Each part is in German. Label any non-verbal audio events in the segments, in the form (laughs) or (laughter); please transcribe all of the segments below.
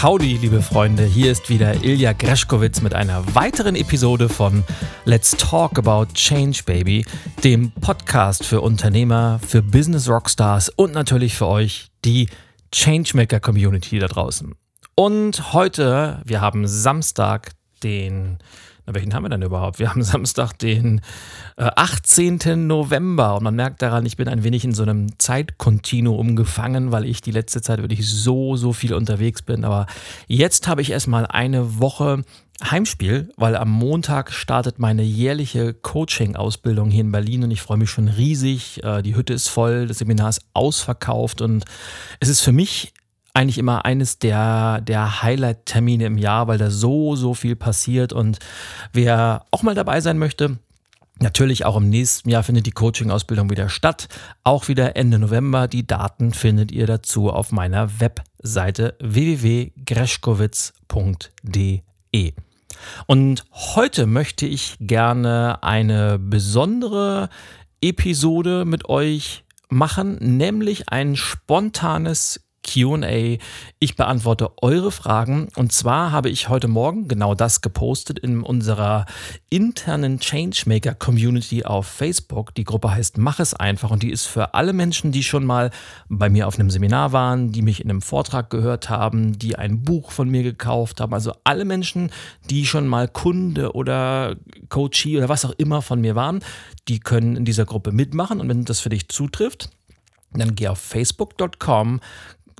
Howdy, liebe Freunde, hier ist wieder Ilja Greschkowitz mit einer weiteren Episode von Let's Talk About Change Baby, dem Podcast für Unternehmer, für Business Rockstars und natürlich für euch, die Changemaker Community da draußen. Und heute, wir haben Samstag, den na, welchen haben wir denn überhaupt? Wir haben (laughs) Samstag, den äh, 18. November und man merkt daran, ich bin ein wenig in so einem Zeitkontinuum gefangen, weil ich die letzte Zeit wirklich so, so viel unterwegs bin. Aber jetzt habe ich erstmal eine Woche Heimspiel, weil am Montag startet meine jährliche Coaching-Ausbildung hier in Berlin und ich freue mich schon riesig. Äh, die Hütte ist voll, das Seminar ist ausverkauft und es ist für mich eigentlich immer eines der, der Highlight-Termine im Jahr, weil da so, so viel passiert. Und wer auch mal dabei sein möchte, Natürlich auch im nächsten Jahr findet die Coaching-Ausbildung wieder statt. Auch wieder Ende November. Die Daten findet ihr dazu auf meiner Webseite www.greschkowitz.de. Und heute möchte ich gerne eine besondere Episode mit euch machen, nämlich ein spontanes QA. Ich beantworte eure Fragen. Und zwar habe ich heute Morgen genau das gepostet in unserer internen Changemaker Community auf Facebook. Die Gruppe heißt Mach es einfach und die ist für alle Menschen, die schon mal bei mir auf einem Seminar waren, die mich in einem Vortrag gehört haben, die ein Buch von mir gekauft haben. Also alle Menschen, die schon mal Kunde oder Coachee oder was auch immer von mir waren, die können in dieser Gruppe mitmachen. Und wenn das für dich zutrifft, dann geh auf facebook.com,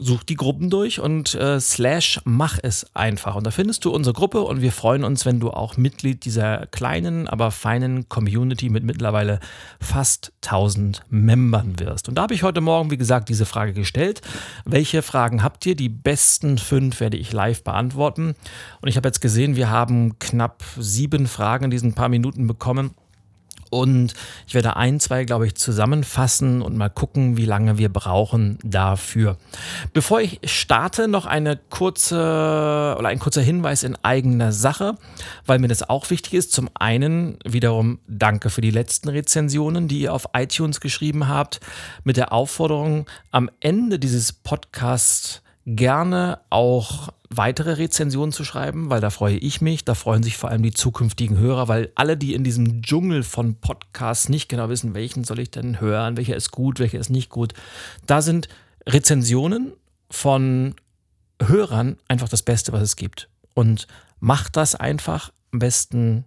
such die Gruppen durch und äh, slash mach es einfach. Und da findest du unsere Gruppe und wir freuen uns, wenn du auch Mitglied dieser kleinen, aber feinen Community mit mittlerweile fast 1000 Membern wirst. Und da habe ich heute Morgen, wie gesagt, diese Frage gestellt. Welche Fragen habt ihr? Die besten fünf werde ich live beantworten. Und ich habe jetzt gesehen, wir haben knapp sieben Fragen in diesen paar Minuten bekommen. Und ich werde ein, zwei, glaube ich, zusammenfassen und mal gucken, wie lange wir brauchen dafür. Bevor ich starte, noch eine kurze oder ein kurzer Hinweis in eigener Sache, weil mir das auch wichtig ist. Zum einen wiederum danke für die letzten Rezensionen, die ihr auf iTunes geschrieben habt, mit der Aufforderung, am Ende dieses Podcasts gerne auch weitere Rezensionen zu schreiben, weil da freue ich mich, da freuen sich vor allem die zukünftigen Hörer, weil alle, die in diesem Dschungel von Podcasts nicht genau wissen, welchen soll ich denn hören, welcher ist gut, welcher ist nicht gut, da sind Rezensionen von Hörern einfach das Beste, was es gibt. Und macht das einfach am besten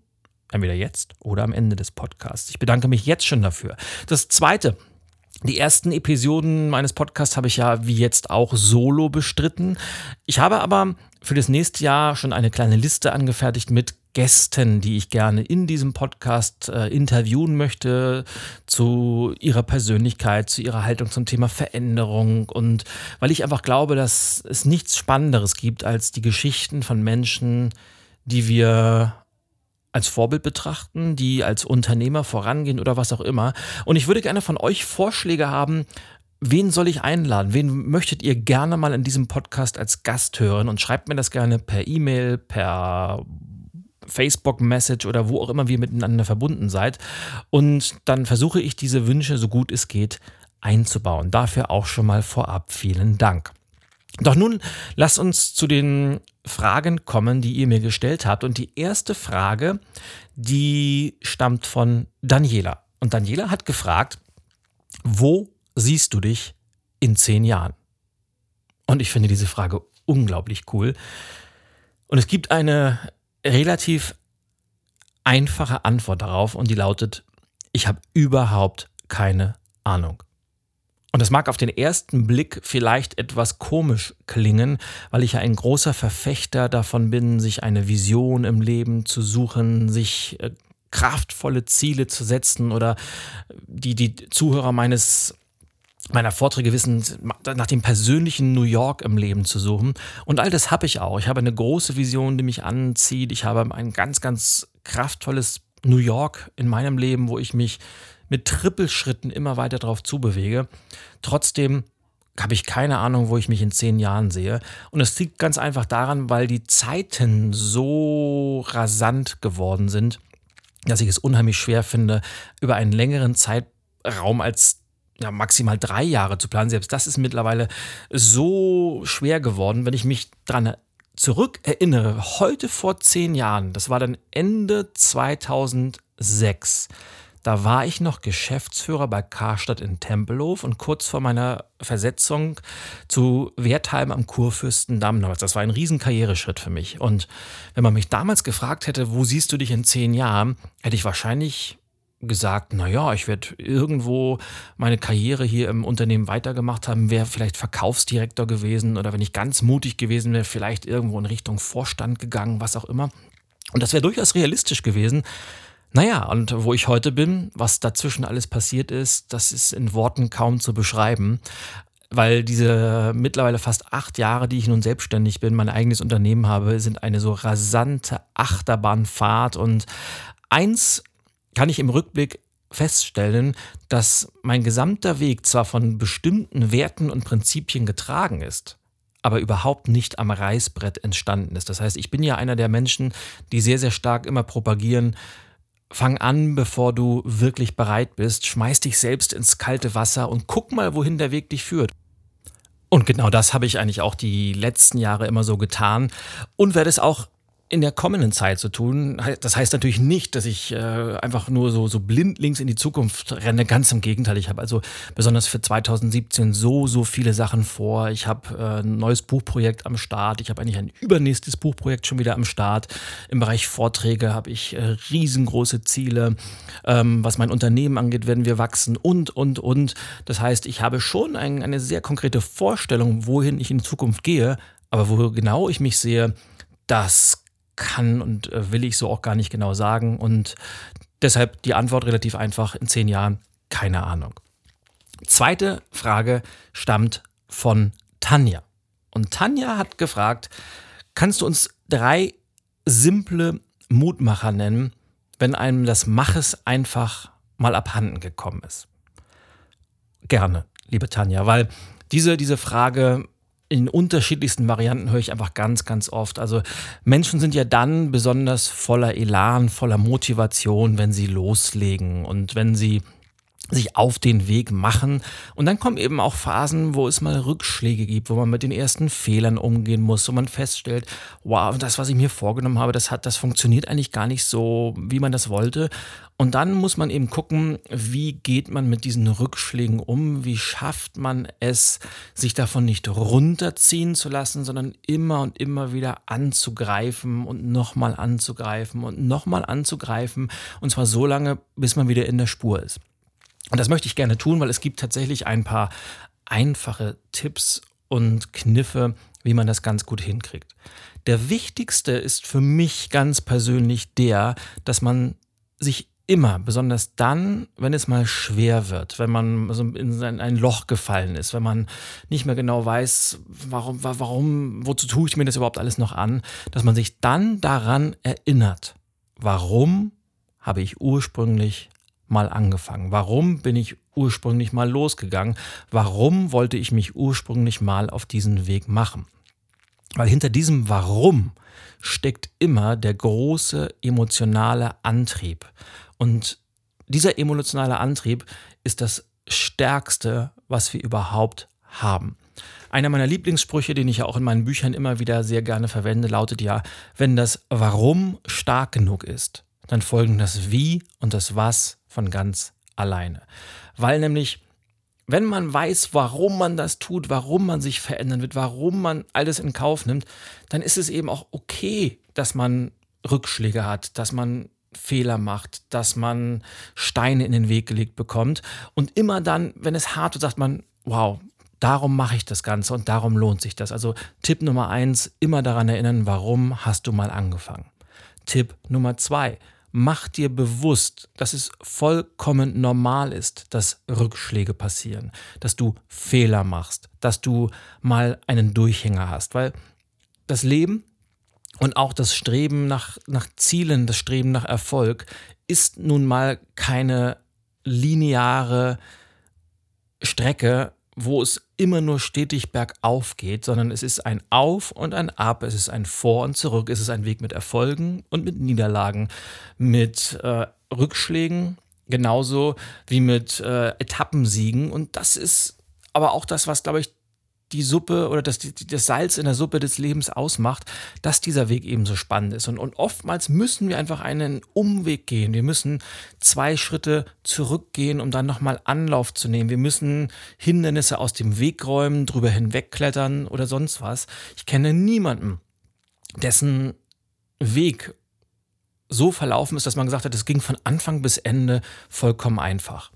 entweder jetzt oder am Ende des Podcasts. Ich bedanke mich jetzt schon dafür. Das Zweite, die ersten Episoden meines Podcasts habe ich ja wie jetzt auch solo bestritten. Ich habe aber für das nächste Jahr schon eine kleine Liste angefertigt mit Gästen, die ich gerne in diesem Podcast äh, interviewen möchte, zu ihrer Persönlichkeit, zu ihrer Haltung zum Thema Veränderung und weil ich einfach glaube, dass es nichts Spannenderes gibt als die Geschichten von Menschen, die wir als Vorbild betrachten, die als Unternehmer vorangehen oder was auch immer. Und ich würde gerne von euch Vorschläge haben, wen soll ich einladen? Wen möchtet ihr gerne mal in diesem Podcast als Gast hören? Und schreibt mir das gerne per E-Mail, per Facebook-Message oder wo auch immer wir miteinander verbunden seid. Und dann versuche ich diese Wünsche so gut es geht einzubauen. Dafür auch schon mal vorab vielen Dank. Doch nun lasst uns zu den Fragen kommen, die ihr mir gestellt habt. Und die erste Frage, die stammt von Daniela. Und Daniela hat gefragt, wo siehst du dich in zehn Jahren? Und ich finde diese Frage unglaublich cool. Und es gibt eine relativ einfache Antwort darauf und die lautet, ich habe überhaupt keine Ahnung. Und das mag auf den ersten Blick vielleicht etwas komisch klingen, weil ich ja ein großer Verfechter davon bin, sich eine Vision im Leben zu suchen, sich äh, kraftvolle Ziele zu setzen oder die, die Zuhörer meines meiner Vorträge wissen, nach dem persönlichen New York im Leben zu suchen. Und all das habe ich auch. Ich habe eine große Vision, die mich anzieht. Ich habe ein ganz, ganz kraftvolles New York in meinem Leben, wo ich mich mit Trippelschritten immer weiter drauf zubewege. Trotzdem habe ich keine Ahnung, wo ich mich in zehn Jahren sehe. Und es liegt ganz einfach daran, weil die Zeiten so rasant geworden sind, dass ich es unheimlich schwer finde, über einen längeren Zeitraum als ja, maximal drei Jahre zu planen. Selbst das ist mittlerweile so schwer geworden, wenn ich mich daran zurückerinnere. Heute vor zehn Jahren, das war dann Ende 2006 da war ich noch Geschäftsführer bei Karstadt in Tempelhof und kurz vor meiner Versetzung zu Wertheim am Kurfürstendamm. Das war ein riesen Karriereschritt für mich. Und wenn man mich damals gefragt hätte, wo siehst du dich in zehn Jahren, hätte ich wahrscheinlich gesagt, naja, ich werde irgendwo meine Karriere hier im Unternehmen weitergemacht haben, wäre vielleicht Verkaufsdirektor gewesen oder wenn ich ganz mutig gewesen wäre, vielleicht irgendwo in Richtung Vorstand gegangen, was auch immer. Und das wäre durchaus realistisch gewesen. Naja, und wo ich heute bin, was dazwischen alles passiert ist, das ist in Worten kaum zu beschreiben. Weil diese mittlerweile fast acht Jahre, die ich nun selbstständig bin, mein eigenes Unternehmen habe, sind eine so rasante Achterbahnfahrt. Und eins kann ich im Rückblick feststellen, dass mein gesamter Weg zwar von bestimmten Werten und Prinzipien getragen ist, aber überhaupt nicht am Reißbrett entstanden ist. Das heißt, ich bin ja einer der Menschen, die sehr, sehr stark immer propagieren, Fang an, bevor du wirklich bereit bist. Schmeiß dich selbst ins kalte Wasser und guck mal, wohin der Weg dich führt. Und genau das habe ich eigentlich auch die letzten Jahre immer so getan und werde es auch in der kommenden Zeit zu tun. Das heißt natürlich nicht, dass ich äh, einfach nur so, so blindlings in die Zukunft renne. Ganz im Gegenteil. Ich habe also besonders für 2017 so, so viele Sachen vor. Ich habe äh, ein neues Buchprojekt am Start. Ich habe eigentlich ein übernächstes Buchprojekt schon wieder am Start. Im Bereich Vorträge habe ich äh, riesengroße Ziele. Ähm, was mein Unternehmen angeht, werden wir wachsen und, und, und. Das heißt, ich habe schon ein, eine sehr konkrete Vorstellung, wohin ich in Zukunft gehe. Aber wo genau ich mich sehe, das kann und äh, will ich so auch gar nicht genau sagen. Und deshalb die Antwort relativ einfach, in zehn Jahren keine Ahnung. Zweite Frage stammt von Tanja. Und Tanja hat gefragt, kannst du uns drei simple Mutmacher nennen, wenn einem das Maches einfach mal abhanden gekommen ist? Gerne, liebe Tanja, weil diese, diese Frage in unterschiedlichsten Varianten höre ich einfach ganz, ganz oft. Also Menschen sind ja dann besonders voller Elan, voller Motivation, wenn sie loslegen und wenn sie sich auf den Weg machen. Und dann kommen eben auch Phasen, wo es mal Rückschläge gibt, wo man mit den ersten Fehlern umgehen muss, wo man feststellt, wow, das, was ich mir vorgenommen habe, das hat, das funktioniert eigentlich gar nicht so, wie man das wollte. Und dann muss man eben gucken, wie geht man mit diesen Rückschlägen um? Wie schafft man es, sich davon nicht runterziehen zu lassen, sondern immer und immer wieder anzugreifen und nochmal anzugreifen und nochmal anzugreifen. Und zwar so lange, bis man wieder in der Spur ist. Und das möchte ich gerne tun, weil es gibt tatsächlich ein paar einfache Tipps und Kniffe, wie man das ganz gut hinkriegt. Der wichtigste ist für mich ganz persönlich der, dass man sich immer, besonders dann, wenn es mal schwer wird, wenn man so in ein Loch gefallen ist, wenn man nicht mehr genau weiß, warum, warum, wozu tue ich mir das überhaupt alles noch an, dass man sich dann daran erinnert, warum habe ich ursprünglich mal angefangen? Warum bin ich ursprünglich mal losgegangen? Warum wollte ich mich ursprünglich mal auf diesen Weg machen? Weil hinter diesem Warum steckt immer der große emotionale Antrieb. Und dieser emotionale Antrieb ist das Stärkste, was wir überhaupt haben. Einer meiner Lieblingssprüche, den ich ja auch in meinen Büchern immer wieder sehr gerne verwende, lautet ja, wenn das Warum stark genug ist, dann folgen das Wie und das Was von ganz alleine. Weil nämlich, wenn man weiß, warum man das tut, warum man sich verändern wird, warum man alles in Kauf nimmt, dann ist es eben auch okay, dass man Rückschläge hat, dass man Fehler macht, dass man Steine in den Weg gelegt bekommt. Und immer dann, wenn es hart wird, sagt man, wow, darum mache ich das Ganze und darum lohnt sich das. Also Tipp Nummer eins, immer daran erinnern, warum hast du mal angefangen. Tipp Nummer zwei, mach dir bewusst, dass es vollkommen normal ist, dass Rückschläge passieren, dass du Fehler machst, dass du mal einen Durchhänger hast, weil das Leben und auch das Streben nach, nach Zielen, das Streben nach Erfolg ist nun mal keine lineare Strecke, wo es immer nur stetig bergauf geht, sondern es ist ein Auf und ein Ab, es ist ein Vor und Zurück, es ist ein Weg mit Erfolgen und mit Niederlagen, mit äh, Rückschlägen, genauso wie mit äh, Etappensiegen. Und das ist aber auch das, was, glaube ich, die Suppe oder das, das Salz in der Suppe des Lebens ausmacht, dass dieser Weg eben so spannend ist. Und, und oftmals müssen wir einfach einen Umweg gehen. Wir müssen zwei Schritte zurückgehen, um dann nochmal Anlauf zu nehmen. Wir müssen Hindernisse aus dem Weg räumen, drüber hinwegklettern oder sonst was. Ich kenne niemanden, dessen Weg so verlaufen ist, dass man gesagt hat, es ging von Anfang bis Ende vollkommen einfach.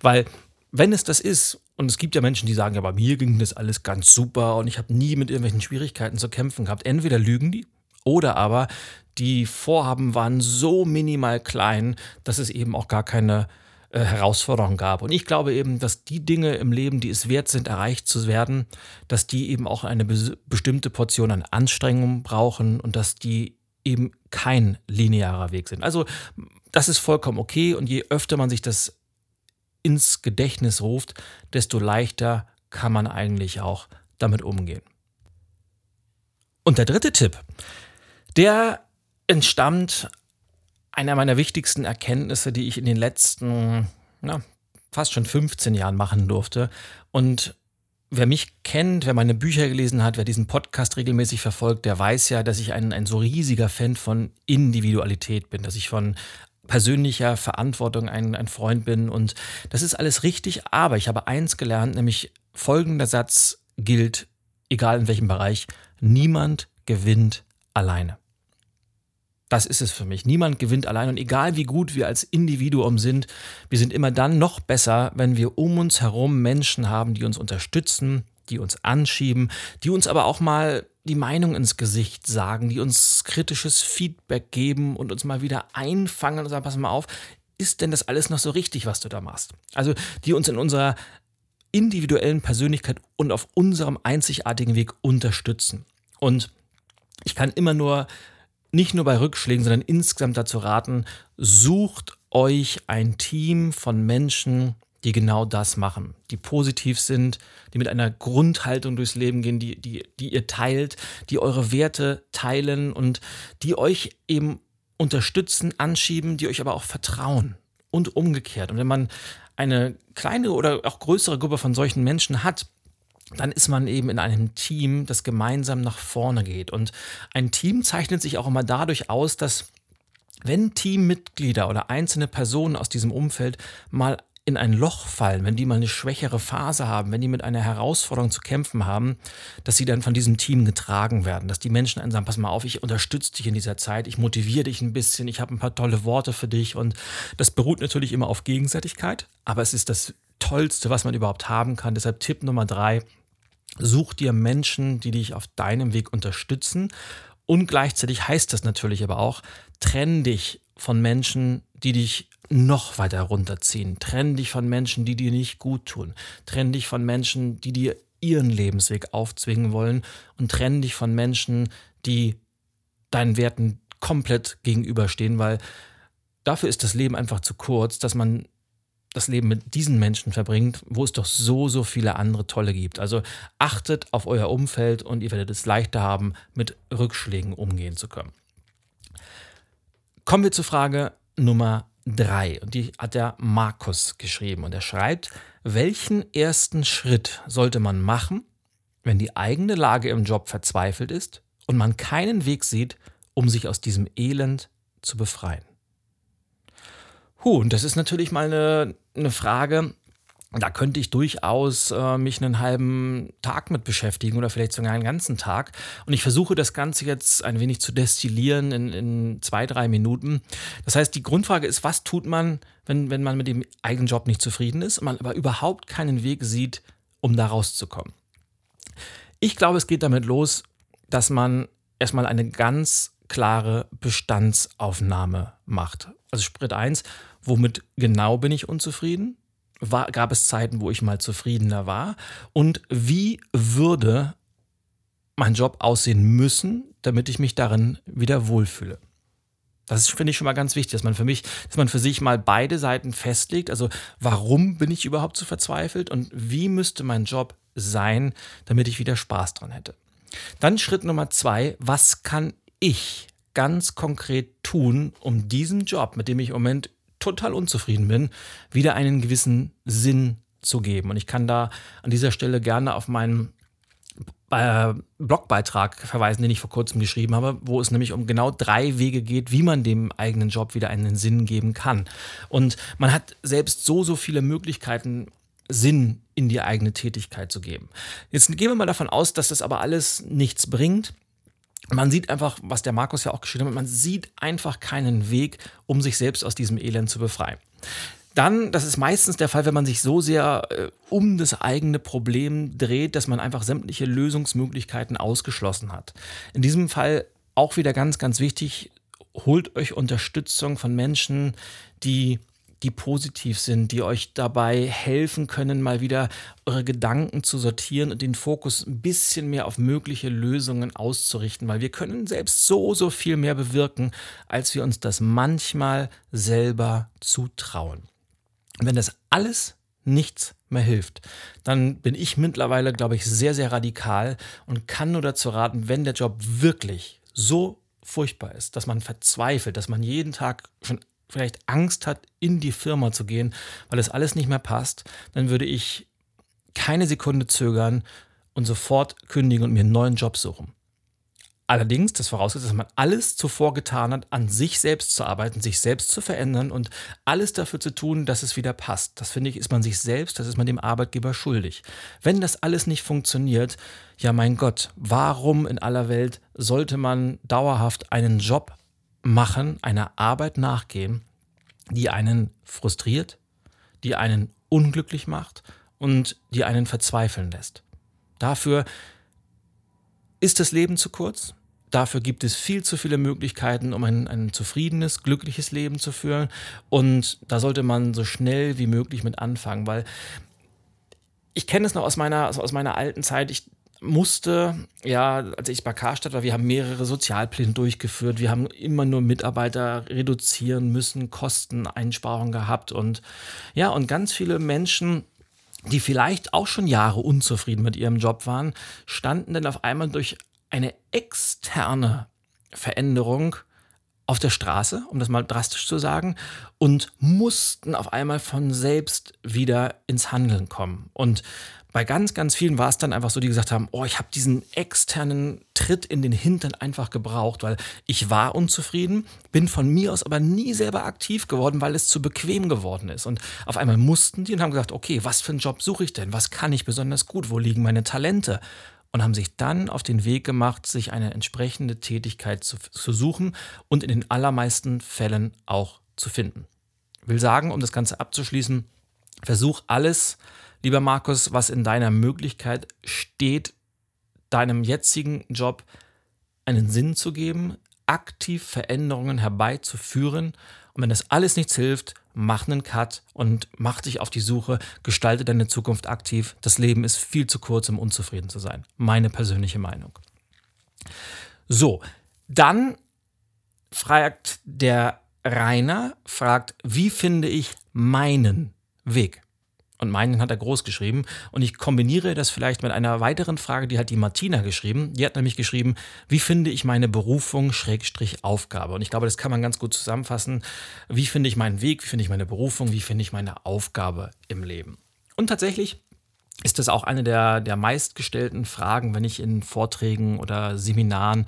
Weil wenn es das ist, und es gibt ja Menschen, die sagen, ja, bei mir ging das alles ganz super und ich habe nie mit irgendwelchen Schwierigkeiten zu kämpfen gehabt. Entweder lügen die oder aber die Vorhaben waren so minimal klein, dass es eben auch gar keine äh, Herausforderung gab. Und ich glaube eben, dass die Dinge im Leben, die es wert sind, erreicht zu werden, dass die eben auch eine be bestimmte Portion an Anstrengung brauchen und dass die eben kein linearer Weg sind. Also das ist vollkommen okay und je öfter man sich das ins Gedächtnis ruft, desto leichter kann man eigentlich auch damit umgehen. Und der dritte Tipp, der entstammt einer meiner wichtigsten Erkenntnisse, die ich in den letzten na, fast schon 15 Jahren machen durfte. Und wer mich kennt, wer meine Bücher gelesen hat, wer diesen Podcast regelmäßig verfolgt, der weiß ja, dass ich ein, ein so riesiger Fan von Individualität bin, dass ich von persönlicher Verantwortung ein, ein Freund bin. Und das ist alles richtig, aber ich habe eins gelernt, nämlich folgender Satz gilt, egal in welchem Bereich, niemand gewinnt alleine. Das ist es für mich. Niemand gewinnt allein und egal wie gut wir als Individuum sind, wir sind immer dann noch besser, wenn wir um uns herum Menschen haben, die uns unterstützen, die uns anschieben, die uns aber auch mal die Meinung ins Gesicht sagen, die uns kritisches Feedback geben und uns mal wieder einfangen und sagen, pass mal auf, ist denn das alles noch so richtig, was du da machst? Also die uns in unserer individuellen Persönlichkeit und auf unserem einzigartigen Weg unterstützen. Und ich kann immer nur, nicht nur bei Rückschlägen, sondern insgesamt dazu raten, sucht euch ein Team von Menschen, die genau das machen, die positiv sind, die mit einer Grundhaltung durchs Leben gehen, die, die, die ihr teilt, die eure Werte teilen und die euch eben unterstützen, anschieben, die euch aber auch vertrauen und umgekehrt. Und wenn man eine kleine oder auch größere Gruppe von solchen Menschen hat, dann ist man eben in einem Team, das gemeinsam nach vorne geht. Und ein Team zeichnet sich auch immer dadurch aus, dass wenn Teammitglieder oder einzelne Personen aus diesem Umfeld mal in ein Loch fallen, wenn die mal eine schwächere Phase haben, wenn die mit einer Herausforderung zu kämpfen haben, dass sie dann von diesem Team getragen werden, dass die Menschen dann sagen, pass mal auf, ich unterstütze dich in dieser Zeit, ich motiviere dich ein bisschen, ich habe ein paar tolle Worte für dich und das beruht natürlich immer auf Gegenseitigkeit, aber es ist das Tollste, was man überhaupt haben kann. Deshalb Tipp Nummer drei, such dir Menschen, die dich auf deinem Weg unterstützen und gleichzeitig heißt das natürlich aber auch, trenn dich von Menschen, die dich noch weiter runterziehen. Trenn dich von Menschen, die dir nicht gut tun. Trenn dich von Menschen, die dir ihren Lebensweg aufzwingen wollen. Und trenn dich von Menschen, die deinen Werten komplett gegenüberstehen, weil dafür ist das Leben einfach zu kurz, dass man das Leben mit diesen Menschen verbringt, wo es doch so, so viele andere tolle gibt. Also achtet auf euer Umfeld und ihr werdet es leichter haben, mit Rückschlägen umgehen zu können. Kommen wir zur Frage Nummer 3. Und die hat der Markus geschrieben. Und er schreibt, welchen ersten Schritt sollte man machen, wenn die eigene Lage im Job verzweifelt ist und man keinen Weg sieht, um sich aus diesem Elend zu befreien? Huh, und das ist natürlich mal eine, eine Frage, da könnte ich durchaus äh, mich einen halben Tag mit beschäftigen oder vielleicht sogar einen ganzen Tag. Und ich versuche das Ganze jetzt ein wenig zu destillieren in, in zwei, drei Minuten. Das heißt, die Grundfrage ist, was tut man, wenn, wenn man mit dem eigenen Job nicht zufrieden ist und man aber überhaupt keinen Weg sieht, um da rauszukommen? Ich glaube, es geht damit los, dass man erstmal eine ganz klare Bestandsaufnahme macht. Also Sprit 1, womit genau bin ich unzufrieden? War, gab es Zeiten, wo ich mal zufriedener war? Und wie würde mein Job aussehen müssen, damit ich mich darin wieder wohlfühle? Das finde ich schon mal ganz wichtig, dass man für mich, dass man für sich mal beide Seiten festlegt. Also warum bin ich überhaupt so verzweifelt und wie müsste mein Job sein, damit ich wieder Spaß dran hätte. Dann Schritt Nummer zwei, was kann ich ganz konkret tun, um diesem Job, mit dem ich im Moment total unzufrieden bin, wieder einen gewissen Sinn zu geben. Und ich kann da an dieser Stelle gerne auf meinen äh, Blogbeitrag verweisen, den ich vor kurzem geschrieben habe, wo es nämlich um genau drei Wege geht, wie man dem eigenen Job wieder einen Sinn geben kann. Und man hat selbst so, so viele Möglichkeiten, Sinn in die eigene Tätigkeit zu geben. Jetzt gehen wir mal davon aus, dass das aber alles nichts bringt. Man sieht einfach, was der Markus ja auch geschrieben hat, man sieht einfach keinen Weg, um sich selbst aus diesem Elend zu befreien. Dann, das ist meistens der Fall, wenn man sich so sehr äh, um das eigene Problem dreht, dass man einfach sämtliche Lösungsmöglichkeiten ausgeschlossen hat. In diesem Fall auch wieder ganz, ganz wichtig, holt euch Unterstützung von Menschen, die die positiv sind, die euch dabei helfen können, mal wieder eure Gedanken zu sortieren und den Fokus ein bisschen mehr auf mögliche Lösungen auszurichten, weil wir können selbst so, so viel mehr bewirken, als wir uns das manchmal selber zutrauen. Wenn das alles nichts mehr hilft, dann bin ich mittlerweile, glaube ich, sehr, sehr radikal und kann nur dazu raten, wenn der Job wirklich so furchtbar ist, dass man verzweifelt, dass man jeden Tag schon vielleicht Angst hat, in die Firma zu gehen, weil es alles nicht mehr passt, dann würde ich keine Sekunde zögern und sofort kündigen und mir einen neuen Job suchen. Allerdings, das vorausgesetzt, dass man alles zuvor getan hat, an sich selbst zu arbeiten, sich selbst zu verändern und alles dafür zu tun, dass es wieder passt. Das finde ich, ist man sich selbst, das ist man dem Arbeitgeber schuldig. Wenn das alles nicht funktioniert, ja mein Gott, warum in aller Welt sollte man dauerhaft einen Job machen, einer Arbeit nachgehen, die einen frustriert, die einen unglücklich macht und die einen verzweifeln lässt. Dafür ist das Leben zu kurz. Dafür gibt es viel zu viele Möglichkeiten, um ein, ein zufriedenes, glückliches Leben zu führen. Und da sollte man so schnell wie möglich mit anfangen, weil ich kenne es noch aus meiner, aus meiner alten Zeit. Ich musste, ja, als ich bei Karstadt war, wir haben mehrere Sozialpläne durchgeführt, wir haben immer nur Mitarbeiter reduzieren müssen, Kosteneinsparungen gehabt und ja, und ganz viele Menschen, die vielleicht auch schon Jahre unzufrieden mit ihrem Job waren, standen dann auf einmal durch eine externe Veränderung auf der Straße, um das mal drastisch zu sagen, und mussten auf einmal von selbst wieder ins Handeln kommen. Und bei ganz, ganz vielen war es dann einfach so, die gesagt haben, oh, ich habe diesen externen Tritt in den Hintern einfach gebraucht, weil ich war unzufrieden, bin von mir aus aber nie selber aktiv geworden, weil es zu bequem geworden ist. Und auf einmal mussten die und haben gesagt, okay, was für einen Job suche ich denn? Was kann ich besonders gut? Wo liegen meine Talente? Und haben sich dann auf den Weg gemacht, sich eine entsprechende Tätigkeit zu, zu suchen und in den allermeisten Fällen auch zu finden. Ich will sagen, um das Ganze abzuschließen, versuch alles, lieber Markus, was in deiner Möglichkeit steht, deinem jetzigen Job einen Sinn zu geben, aktiv Veränderungen herbeizuführen. Und wenn das alles nichts hilft, mach einen Cut und mach dich auf die Suche, gestalte deine Zukunft aktiv. Das Leben ist viel zu kurz, um unzufrieden zu sein. Meine persönliche Meinung. So, dann fragt der Rainer, fragt, wie finde ich meinen Weg? Und meinen hat er groß geschrieben. Und ich kombiniere das vielleicht mit einer weiteren Frage, die hat die Martina geschrieben. Die hat nämlich geschrieben, wie finde ich meine Berufung, Schrägstrich Aufgabe? Und ich glaube, das kann man ganz gut zusammenfassen. Wie finde ich meinen Weg, wie finde ich meine Berufung, wie finde ich meine Aufgabe im Leben? Und tatsächlich ist das auch eine der, der meistgestellten Fragen, wenn ich in Vorträgen oder Seminaren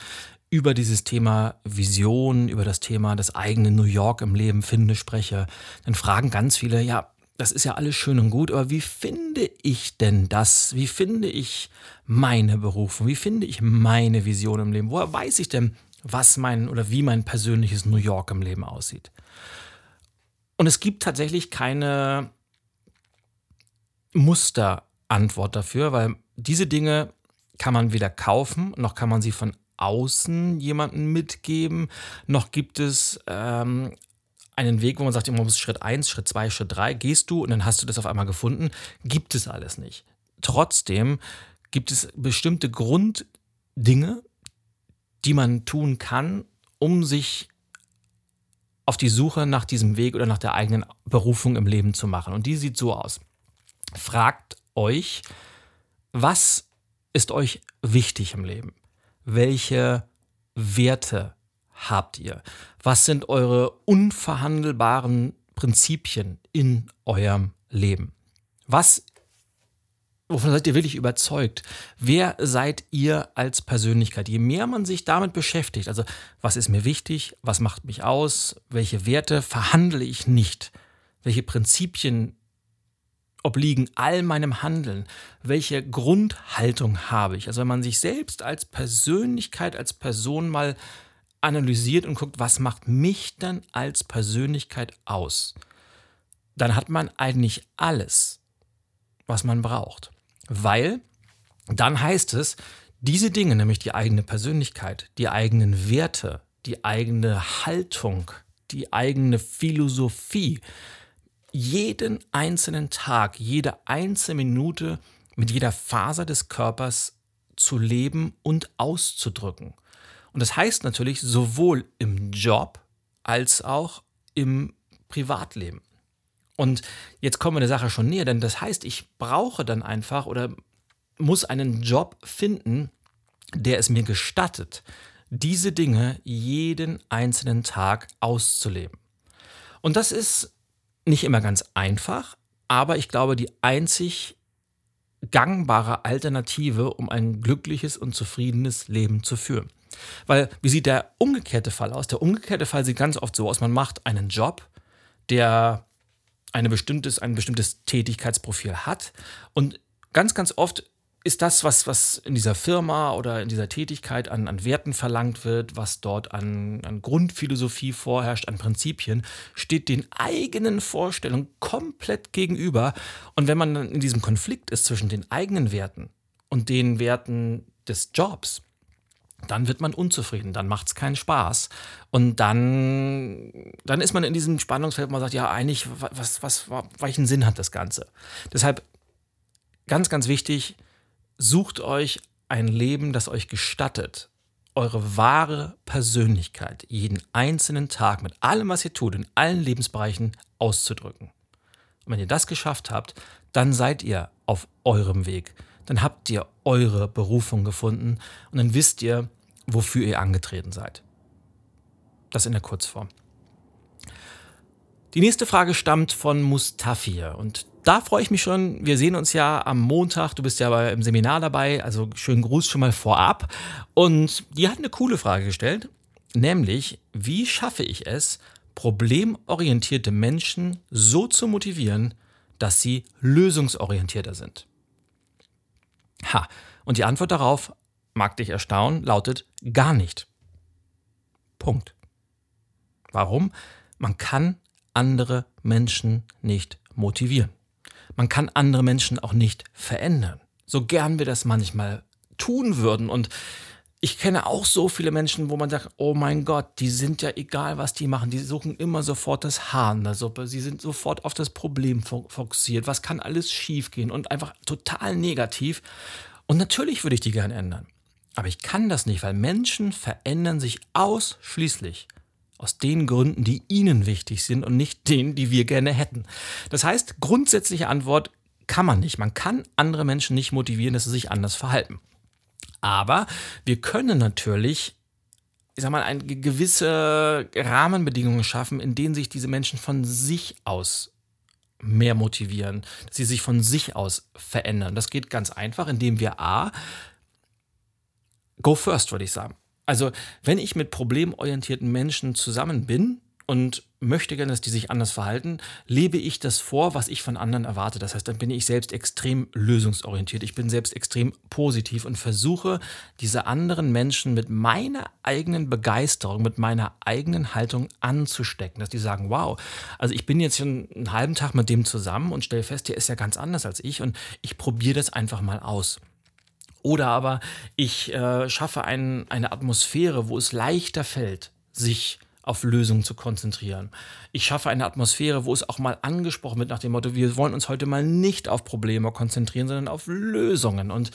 über dieses Thema Vision, über das Thema des eigenen New York im Leben finde, spreche, dann fragen ganz viele, ja, das ist ja alles schön und gut, aber wie finde ich denn das? Wie finde ich meine Berufung? Wie finde ich meine Vision im Leben? Woher weiß ich denn, was mein oder wie mein persönliches New York im Leben aussieht? Und es gibt tatsächlich keine Musterantwort dafür, weil diese Dinge kann man weder kaufen, noch kann man sie von außen jemandem mitgeben, noch gibt es ähm, einen Weg, wo man sagt, man muss Schritt 1, Schritt 2, Schritt 3, gehst du und dann hast du das auf einmal gefunden, gibt es alles nicht. Trotzdem gibt es bestimmte Grunddinge, die man tun kann, um sich auf die Suche nach diesem Weg oder nach der eigenen Berufung im Leben zu machen. Und die sieht so aus. Fragt euch, was ist euch wichtig im Leben? Welche Werte habt ihr? Was sind eure unverhandelbaren Prinzipien in eurem Leben? Was Wovon seid ihr wirklich überzeugt? Wer seid ihr als Persönlichkeit? Je mehr man sich damit beschäftigt, also was ist mir wichtig, was macht mich aus, welche Werte verhandle ich nicht, welche Prinzipien obliegen all meinem Handeln, welche Grundhaltung habe ich? Also wenn man sich selbst als Persönlichkeit, als Person mal analysiert und guckt, was macht mich dann als Persönlichkeit aus, dann hat man eigentlich alles, was man braucht. Weil dann heißt es, diese Dinge, nämlich die eigene Persönlichkeit, die eigenen Werte, die eigene Haltung, die eigene Philosophie, jeden einzelnen Tag, jede einzelne Minute mit jeder Faser des Körpers zu leben und auszudrücken. Und das heißt natürlich sowohl im Job als auch im Privatleben. Und jetzt kommen wir der Sache schon näher, denn das heißt, ich brauche dann einfach oder muss einen Job finden, der es mir gestattet, diese Dinge jeden einzelnen Tag auszuleben. Und das ist nicht immer ganz einfach, aber ich glaube, die einzig gangbare Alternative, um ein glückliches und zufriedenes Leben zu führen. Weil, wie sieht der umgekehrte Fall aus? Der umgekehrte Fall sieht ganz oft so aus, man macht einen Job, der eine bestimmtes, ein bestimmtes Tätigkeitsprofil hat. Und ganz, ganz oft ist das, was, was in dieser Firma oder in dieser Tätigkeit an, an Werten verlangt wird, was dort an, an Grundphilosophie vorherrscht, an Prinzipien, steht den eigenen Vorstellungen komplett gegenüber. Und wenn man in diesem Konflikt ist zwischen den eigenen Werten und den Werten des Jobs, dann wird man unzufrieden, dann macht es keinen Spaß. Und dann, dann ist man in diesem Spannungsfeld, wo man sagt, ja, eigentlich, was, was, welchen Sinn hat das Ganze? Deshalb ganz, ganz wichtig, sucht euch ein Leben, das euch gestattet, eure wahre Persönlichkeit jeden einzelnen Tag mit allem, was ihr tut, in allen Lebensbereichen auszudrücken. Und wenn ihr das geschafft habt, dann seid ihr auf eurem Weg dann habt ihr eure Berufung gefunden und dann wisst ihr, wofür ihr angetreten seid. Das in der Kurzform. Die nächste Frage stammt von Mustafir und da freue ich mich schon. Wir sehen uns ja am Montag. Du bist ja im Seminar dabei, also schönen Gruß schon mal vorab. Und die hat eine coole Frage gestellt, nämlich, wie schaffe ich es, problemorientierte Menschen so zu motivieren, dass sie lösungsorientierter sind? Ha, und die Antwort darauf, mag dich erstaunen, lautet gar nicht. Punkt. Warum? Man kann andere Menschen nicht motivieren. Man kann andere Menschen auch nicht verändern. So gern wir das manchmal tun würden. Und ich kenne auch so viele Menschen, wo man sagt, oh mein Gott, die sind ja egal, was die machen, die suchen immer sofort das Haar in der Suppe, sie sind sofort auf das Problem fokussiert, was kann alles schiefgehen und einfach total negativ. Und natürlich würde ich die gern ändern. Aber ich kann das nicht, weil Menschen verändern sich ausschließlich aus den Gründen, die ihnen wichtig sind und nicht denen, die wir gerne hätten. Das heißt, grundsätzliche Antwort kann man nicht. Man kann andere Menschen nicht motivieren, dass sie sich anders verhalten. Aber wir können natürlich, ich sag mal, eine gewisse Rahmenbedingungen schaffen, in denen sich diese Menschen von sich aus mehr motivieren, dass sie sich von sich aus verändern. Das geht ganz einfach, indem wir A, go first, würde ich sagen. Also, wenn ich mit problemorientierten Menschen zusammen bin, und möchte gerne, dass die sich anders verhalten, lebe ich das vor, was ich von anderen erwarte. Das heißt, dann bin ich selbst extrem lösungsorientiert. Ich bin selbst extrem positiv und versuche, diese anderen Menschen mit meiner eigenen Begeisterung, mit meiner eigenen Haltung anzustecken. Dass die sagen, wow, also ich bin jetzt schon einen halben Tag mit dem zusammen und stelle fest, der ist ja ganz anders als ich und ich probiere das einfach mal aus. Oder aber ich äh, schaffe ein, eine Atmosphäre, wo es leichter fällt, sich auf Lösungen zu konzentrieren. Ich schaffe eine Atmosphäre, wo es auch mal angesprochen wird nach dem Motto, wir wollen uns heute mal nicht auf Probleme konzentrieren, sondern auf Lösungen. Und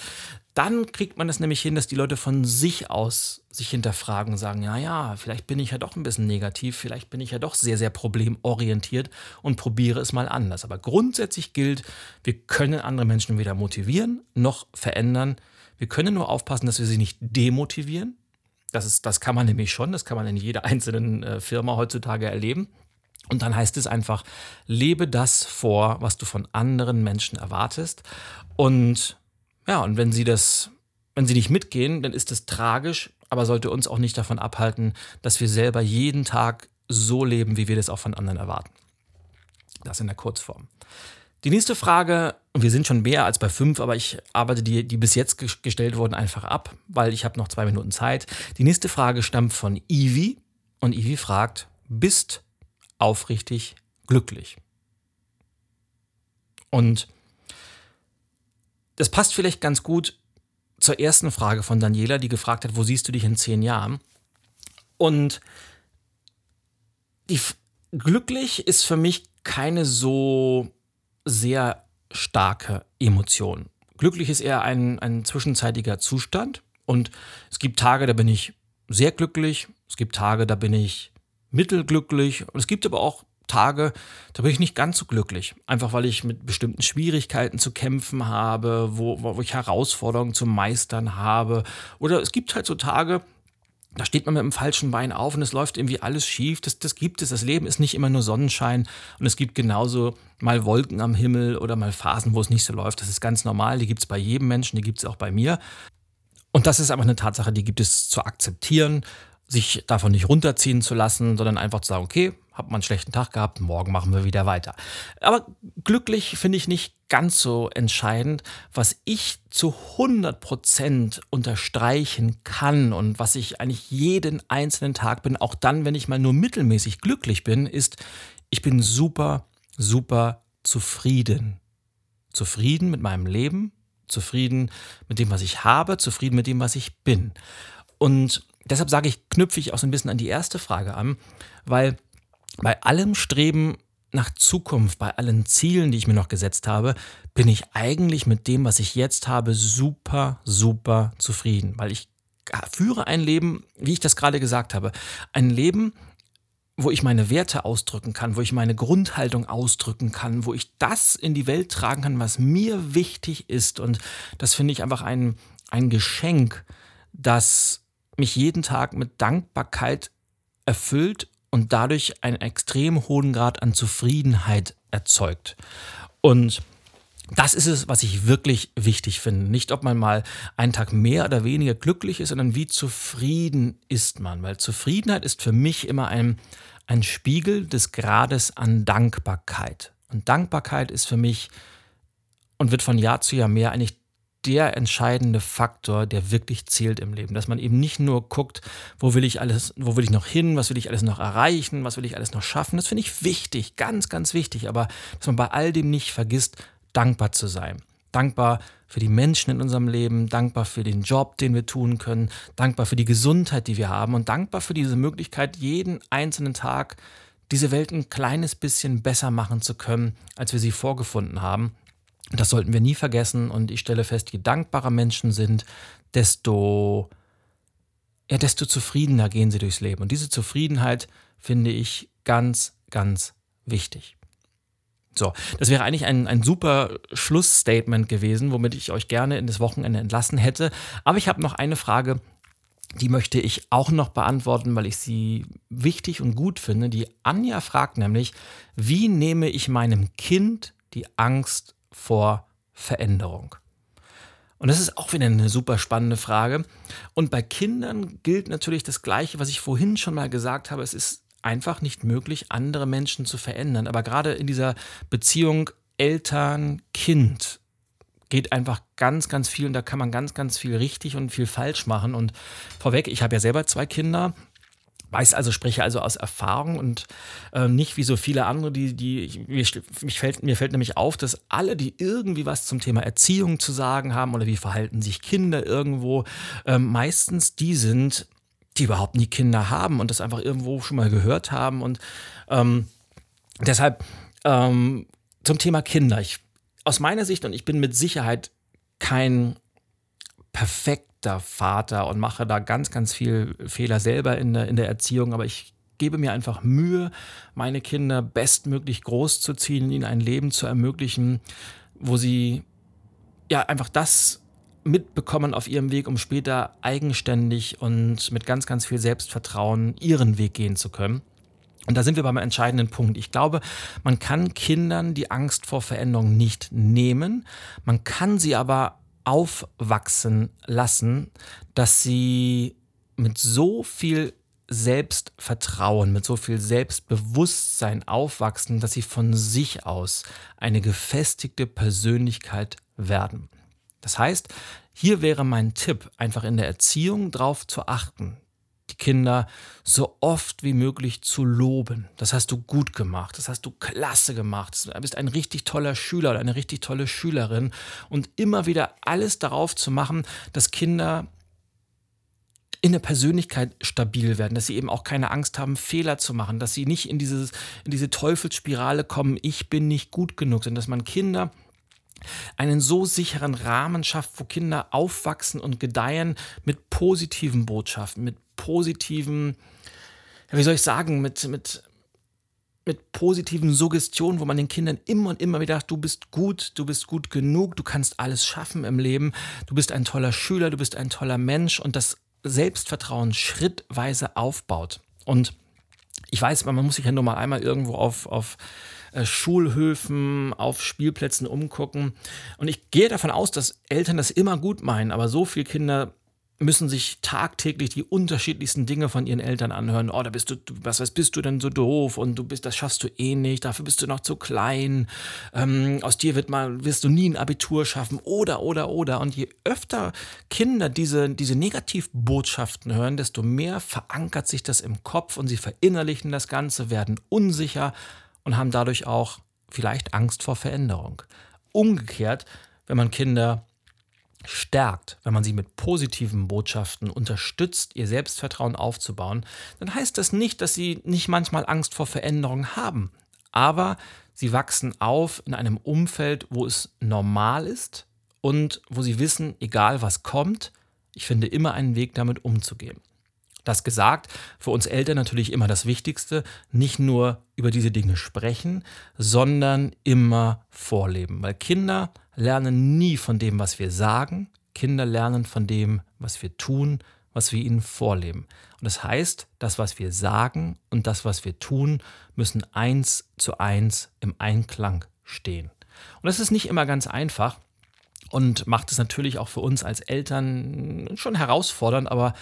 dann kriegt man es nämlich hin, dass die Leute von sich aus sich hinterfragen, sagen, ja, ja, vielleicht bin ich ja doch ein bisschen negativ, vielleicht bin ich ja doch sehr, sehr problemorientiert und probiere es mal anders. Aber grundsätzlich gilt, wir können andere Menschen weder motivieren noch verändern. Wir können nur aufpassen, dass wir sie nicht demotivieren. Das, ist, das kann man nämlich schon, das kann man in jeder (laughs) einzelnen äh, Firma heutzutage erleben. Und dann heißt es einfach, lebe das vor, was du von anderen Menschen erwartest. Und ja, und wenn sie das, wenn sie nicht mitgehen, dann ist das tragisch, aber sollte uns auch nicht davon abhalten, dass wir selber jeden Tag so leben, wie wir das auch von anderen erwarten. Das in der Kurzform. Die nächste Frage, und wir sind schon mehr als bei fünf, aber ich arbeite die, die bis jetzt gestellt wurden, einfach ab, weil ich habe noch zwei Minuten Zeit. Die nächste Frage stammt von Ivi und Ivi fragt, bist aufrichtig glücklich? Und das passt vielleicht ganz gut zur ersten Frage von Daniela, die gefragt hat, wo siehst du dich in zehn Jahren? Und die glücklich ist für mich keine so sehr starke Emotion. Glücklich ist eher ein, ein zwischenzeitiger Zustand. Und es gibt Tage, da bin ich sehr glücklich. Es gibt Tage, da bin ich mittelglücklich. Und es gibt aber auch Tage, da bin ich nicht ganz so glücklich. Einfach weil ich mit bestimmten Schwierigkeiten zu kämpfen habe, wo, wo ich Herausforderungen zu meistern habe. Oder es gibt halt so Tage, da steht man mit dem falschen Bein auf und es läuft irgendwie alles schief. Das, das gibt es. Das Leben ist nicht immer nur Sonnenschein und es gibt genauso mal Wolken am Himmel oder mal Phasen, wo es nicht so läuft. Das ist ganz normal. Die gibt es bei jedem Menschen, die gibt es auch bei mir. Und das ist einfach eine Tatsache, die gibt es zu akzeptieren, sich davon nicht runterziehen zu lassen, sondern einfach zu sagen, okay, hab mal einen schlechten Tag gehabt, morgen machen wir wieder weiter. Aber glücklich finde ich nicht ganz so entscheidend. Was ich zu 100% unterstreichen kann und was ich eigentlich jeden einzelnen Tag bin, auch dann, wenn ich mal nur mittelmäßig glücklich bin, ist, ich bin super, super zufrieden. Zufrieden mit meinem Leben, zufrieden mit dem, was ich habe, zufrieden mit dem, was ich bin. Und deshalb sage ich, knüpfe ich auch so ein bisschen an die erste Frage an, weil bei allem Streben nach Zukunft, bei allen Zielen, die ich mir noch gesetzt habe, bin ich eigentlich mit dem, was ich jetzt habe, super, super zufrieden, weil ich führe ein Leben, wie ich das gerade gesagt habe, ein Leben, wo ich meine Werte ausdrücken kann, wo ich meine Grundhaltung ausdrücken kann, wo ich das in die Welt tragen kann, was mir wichtig ist. Und das finde ich einfach ein, ein Geschenk, das mich jeden Tag mit Dankbarkeit erfüllt und dadurch einen extrem hohen Grad an Zufriedenheit erzeugt. Und das ist es, was ich wirklich wichtig finde. Nicht, ob man mal einen Tag mehr oder weniger glücklich ist, sondern wie zufrieden ist man. Weil Zufriedenheit ist für mich immer ein, ein Spiegel des Grades an Dankbarkeit. Und Dankbarkeit ist für mich und wird von Jahr zu Jahr mehr eigentlich der entscheidende Faktor, der wirklich zählt im Leben. Dass man eben nicht nur guckt, wo will ich alles, wo will ich noch hin, was will ich alles noch erreichen, was will ich alles noch schaffen. Das finde ich wichtig, ganz, ganz wichtig. Aber dass man bei all dem nicht vergisst, dankbar zu sein. Dankbar für die Menschen in unserem Leben, dankbar für den Job, den wir tun können, dankbar für die Gesundheit, die wir haben und dankbar für diese Möglichkeit, jeden einzelnen Tag diese Welt ein kleines bisschen besser machen zu können, als wir sie vorgefunden haben. Das sollten wir nie vergessen und ich stelle fest, je dankbarer Menschen sind, desto, ja, desto zufriedener gehen sie durchs Leben. Und diese Zufriedenheit finde ich ganz, ganz wichtig. So, das wäre eigentlich ein, ein super Schlussstatement gewesen, womit ich euch gerne in das Wochenende entlassen hätte. Aber ich habe noch eine Frage, die möchte ich auch noch beantworten, weil ich sie wichtig und gut finde. Die Anja fragt nämlich, wie nehme ich meinem Kind die Angst vor Veränderung? Und das ist auch wieder eine super spannende Frage. Und bei Kindern gilt natürlich das Gleiche, was ich vorhin schon mal gesagt habe. Es ist einfach nicht möglich, andere Menschen zu verändern. Aber gerade in dieser Beziehung Eltern-Kind geht einfach ganz, ganz viel und da kann man ganz, ganz viel richtig und viel falsch machen. Und vorweg, ich habe ja selber zwei Kinder weiß also, spreche also aus Erfahrung und äh, nicht wie so viele andere, die, die, mir, mich fällt, mir fällt nämlich auf, dass alle, die irgendwie was zum Thema Erziehung zu sagen haben oder wie verhalten sich Kinder irgendwo, äh, meistens die sind, die überhaupt nie Kinder haben und das einfach irgendwo schon mal gehört haben und ähm, deshalb ähm, zum Thema Kinder. Ich, aus meiner Sicht, und ich bin mit Sicherheit kein perfekter Vater und mache da ganz, ganz viel Fehler selber in der, in der Erziehung, aber ich gebe mir einfach Mühe, meine Kinder bestmöglich großzuziehen, ihnen ein Leben zu ermöglichen, wo sie ja einfach das mitbekommen auf ihrem Weg, um später eigenständig und mit ganz, ganz viel Selbstvertrauen ihren Weg gehen zu können. Und da sind wir beim entscheidenden Punkt. Ich glaube, man kann Kindern die Angst vor Veränderung nicht nehmen. Man kann sie aber aufwachsen lassen, dass sie mit so viel Selbstvertrauen, mit so viel Selbstbewusstsein aufwachsen, dass sie von sich aus eine gefestigte Persönlichkeit werden. Das heißt, hier wäre mein Tipp, einfach in der Erziehung darauf zu achten, Kinder so oft wie möglich zu loben. Das hast du gut gemacht, das hast du klasse gemacht, du bist ein richtig toller Schüler oder eine richtig tolle Schülerin und immer wieder alles darauf zu machen, dass Kinder in der Persönlichkeit stabil werden, dass sie eben auch keine Angst haben, Fehler zu machen, dass sie nicht in, dieses, in diese Teufelsspirale kommen, ich bin nicht gut genug, sondern dass man Kinder einen so sicheren Rahmen schafft, wo Kinder aufwachsen und gedeihen mit positiven Botschaften, mit positiven, wie soll ich sagen, mit, mit, mit positiven Suggestionen, wo man den Kindern immer und immer wieder sagt, du bist gut, du bist gut genug, du kannst alles schaffen im Leben, du bist ein toller Schüler, du bist ein toller Mensch und das Selbstvertrauen schrittweise aufbaut. Und ich weiß, man muss sich ja nur mal einmal irgendwo auf, auf äh, Schulhöfen, auf Spielplätzen umgucken. Und ich gehe davon aus, dass Eltern das immer gut meinen, aber so viele Kinder müssen sich tagtäglich die unterschiedlichsten Dinge von ihren Eltern anhören. Oh, da bist du, was, was bist du denn so doof und du bist, das schaffst du eh nicht, dafür bist du noch zu klein, ähm, aus dir wird mal, wirst du nie ein Abitur schaffen oder, oder, oder. Und je öfter Kinder diese, diese Negativbotschaften hören, desto mehr verankert sich das im Kopf und sie verinnerlichen das Ganze, werden unsicher und haben dadurch auch vielleicht Angst vor Veränderung. Umgekehrt, wenn man Kinder stärkt, wenn man sie mit positiven Botschaften unterstützt, ihr Selbstvertrauen aufzubauen, dann heißt das nicht, dass sie nicht manchmal Angst vor Veränderung haben. Aber sie wachsen auf in einem Umfeld, wo es normal ist und wo sie wissen, egal was kommt, ich finde immer einen Weg damit umzugehen. Das gesagt, für uns Eltern natürlich immer das Wichtigste, nicht nur über diese Dinge sprechen, sondern immer vorleben. Weil Kinder lernen nie von dem, was wir sagen, Kinder lernen von dem, was wir tun, was wir ihnen vorleben. Und das heißt, das, was wir sagen und das, was wir tun, müssen eins zu eins im Einklang stehen. Und das ist nicht immer ganz einfach und macht es natürlich auch für uns als Eltern schon herausfordernd, aber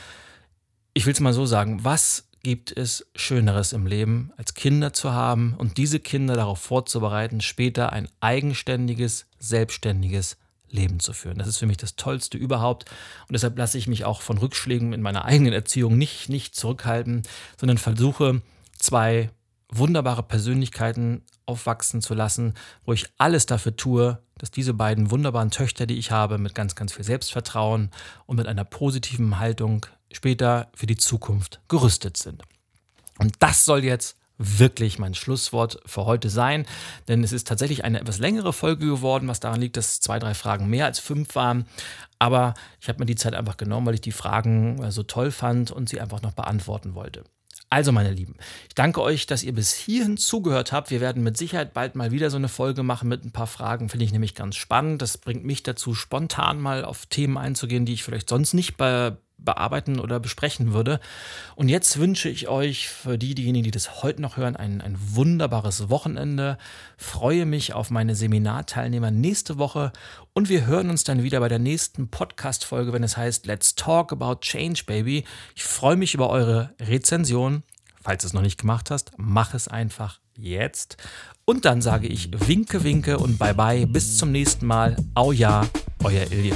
ich will es mal so sagen, was gibt es Schöneres im Leben, als Kinder zu haben und diese Kinder darauf vorzubereiten, später ein eigenständiges, selbstständiges Leben zu führen. Das ist für mich das Tollste überhaupt. Und deshalb lasse ich mich auch von Rückschlägen in meiner eigenen Erziehung nicht, nicht zurückhalten, sondern versuche, zwei wunderbare Persönlichkeiten aufwachsen zu lassen, wo ich alles dafür tue, dass diese beiden wunderbaren Töchter, die ich habe, mit ganz, ganz viel Selbstvertrauen und mit einer positiven Haltung später für die Zukunft gerüstet sind. Und das soll jetzt wirklich mein Schlusswort für heute sein, denn es ist tatsächlich eine etwas längere Folge geworden, was daran liegt, dass zwei, drei Fragen mehr als fünf waren. Aber ich habe mir die Zeit einfach genommen, weil ich die Fragen äh, so toll fand und sie einfach noch beantworten wollte. Also, meine Lieben, ich danke euch, dass ihr bis hierhin zugehört habt. Wir werden mit Sicherheit bald mal wieder so eine Folge machen mit ein paar Fragen. Finde ich nämlich ganz spannend. Das bringt mich dazu, spontan mal auf Themen einzugehen, die ich vielleicht sonst nicht bei bearbeiten oder besprechen würde. Und jetzt wünsche ich euch für die, diejenigen, die das heute noch hören, ein, ein wunderbares Wochenende. Freue mich auf meine Seminarteilnehmer nächste Woche und wir hören uns dann wieder bei der nächsten Podcast-Folge, wenn es heißt Let's Talk About Change, Baby. Ich freue mich über eure Rezension. Falls du es noch nicht gemacht hast, mach es einfach jetzt. Und dann sage ich Winke, Winke und Bye Bye. Bis zum nächsten Mal. Au ja, euer Ilja.